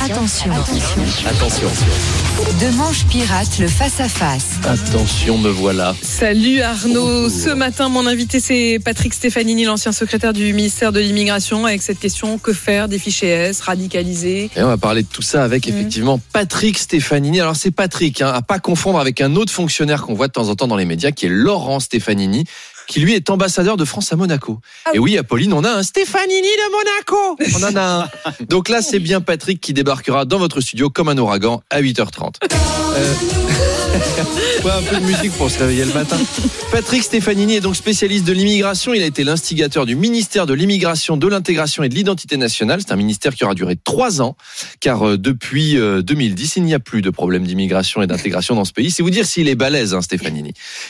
Attention. Attention. De Manche Pirate, le face-à-face. Attention, me voilà. Salut Arnaud. Ce matin, mon invité, c'est Patrick Stefanini, l'ancien secrétaire du ministère de l'Immigration, avec cette question que faire des fichiers S radicalisés Et on va parler de tout ça avec Mhm. effectivement Patrick Stefanini. Alors c'est Patrick, hein, à pas confondre avec un autre fonctionnaire qu'on voit de temps en temps dans les médias, qui est Laurent Stefanini, qui lui est ambassadeur de France à Monaco. Ah Et oui, Apolline, on a un Stefanini de Monaco. On en a un. Donc là, c'est bien Patrick qui débarquera dans votre studio comme un ouragan à 8h30. Euh, ouais, un peu de musique pour se réveiller le matin. Patrick Stefanini est donc spécialiste de l'immigration. Il a été l'instigateur du ministère de l'immigration, de l'intégration et de l'identité nationale. C'est un ministère qui aura duré trois ans, car euh, depuis euh, 2010, il n'y a plus de problème d'immigration et d'intégration dans ce pays. C'est vous dire s'il est balèze, hein.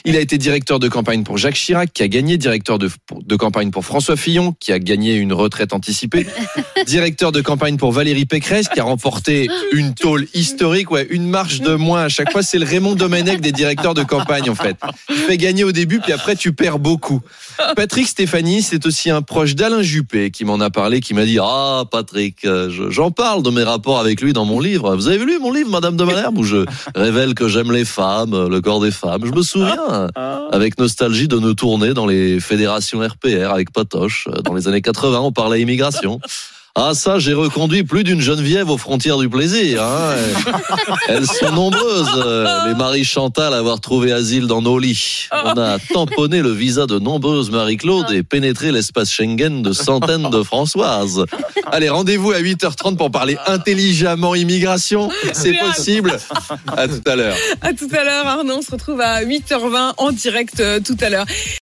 Il a été directeur de campagne pour Jacques Chirac, qui a gagné, directeur de, campagne pour François Fillon, qui a gagné une retraite anticipée, directeur de campagne pour Valérie Pécresse, qui a remporté une tôle historique, une marche de moins à chaque fois. C'est le Raymond Domenech des directeurs de campagne, en fait. Tu fais gagner au début, puis après, tu perds beaucoup. Patrick Stéphanie, c'est aussi un proche d'Alain Juppé qui m'en a parlé, qui m'a dit Ah, Patrick, euh, je- j'en parle de mes rapports avec lui dans mon livre. Vous avez lu mon livre, Madame de Malherbe, où je révèle que j'aime les femmes, euh, le corps des femmes. Je me souviens, avec nostalgie, de nos tournées dans les fédérations RPR avec Patoche. Euh, Dans les années 80, on parlait immigration. Ah ça, j'ai reconduit plus d'une Geneviève aux frontières du plaisir. hein. Elles sont nombreuses, euh, les Marie Chantal, à avoir trouvé asile dans nos lits. On a tamponné le visa de nombreuses Marie-Claude et pénétré l'espace Schengen de centaines de Françoises. Allez, rendez-vous à 8h30 pour parler intelligemment immigration. C'est possible. À tout à l'heure. À tout à l'heure, Arnaud. On se retrouve à 8h20 en direct euh, tout à l'heure.